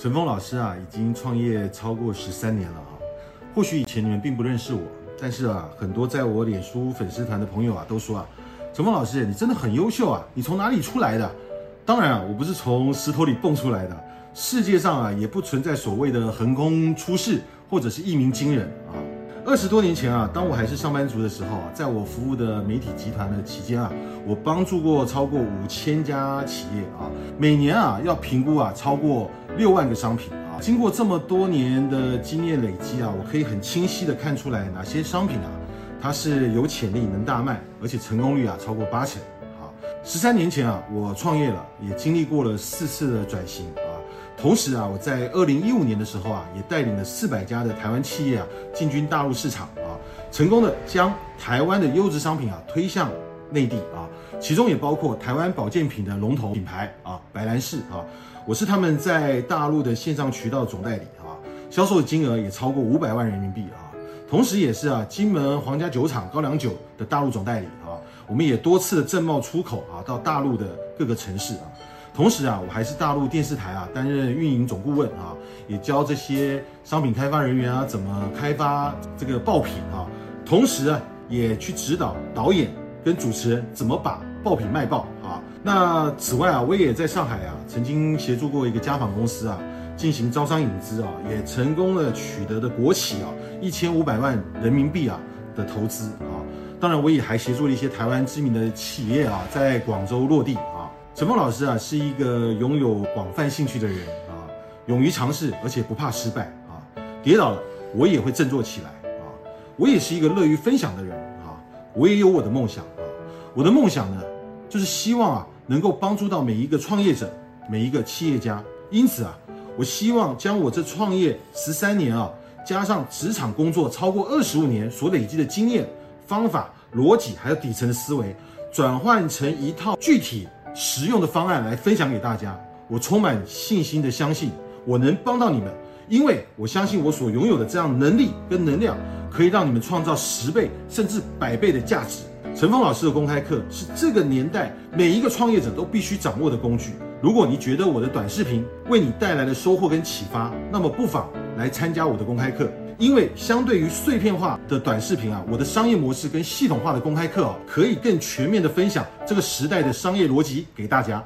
陈峰老师啊，已经创业超过十三年了啊。或许以前你们并不认识我，但是啊，很多在我脸书粉丝团的朋友啊，都说啊，陈峰老师，你真的很优秀啊，你从哪里出来的？当然啊，我不是从石头里蹦出来的。世界上啊，也不存在所谓的横空出世或者是一鸣惊人啊。二十多年前啊，当我还是上班族的时候啊，在我服务的媒体集团的期间啊，我帮助过超过五千家企业啊，每年啊要评估啊超过六万个商品啊。经过这么多年的经验累积啊，我可以很清晰的看出来哪些商品啊，它是有潜力能大卖，而且成功率啊超过八成啊。十三年前啊，我创业了，也经历过了四次的转型啊。同时啊，我在二零一五年的时候啊，也带领了四百家的台湾企业啊进军大陆市场啊，成功的将台湾的优质商品啊推向内地啊，其中也包括台湾保健品的龙头品牌啊白兰氏啊，我是他们在大陆的线上渠道总代理啊，销售金额也超过五百万人民币啊，同时也是啊金门皇家酒厂高粱酒的大陆总代理啊，我们也多次的正贸出口啊到大陆的各个城市啊。同时啊，我还是大陆电视台啊担任运营总顾问啊，也教这些商品开发人员啊怎么开发这个爆品啊。同时啊，也去指导导演跟主持人怎么把爆品卖爆啊。那此外啊，我也在上海啊曾经协助过一个家纺公司啊进行招商引资啊，也成功的取得的国企啊一千五百万人民币啊的投资啊。当然，我也还协助了一些台湾知名的企业啊在广州落地啊。陈峰老师啊，是一个拥有广泛兴趣的人啊，勇于尝试，而且不怕失败啊。跌倒了，我也会振作起来啊。我也是一个乐于分享的人。我也有我的梦想啊。我的梦想呢，就是希望啊，能够帮助到每一个创业者，每一个企业家。因此啊，我希望将我这创业十三年啊，加上职场工作超过二十五年所累积的经验、方法、逻辑，还有底层的思维，转换成一套具体。实用的方案来分享给大家，我充满信心的相信我能帮到你们，因为我相信我所拥有的这样能力跟能量，可以让你们创造十倍甚至百倍的价值。陈峰老师的公开课是这个年代每一个创业者都必须掌握的工具。如果你觉得我的短视频为你带来了收获跟启发，那么不妨来参加我的公开课。因为相对于碎片化的短视频啊，我的商业模式跟系统化的公开课啊，可以更全面的分享这个时代的商业逻辑给大家。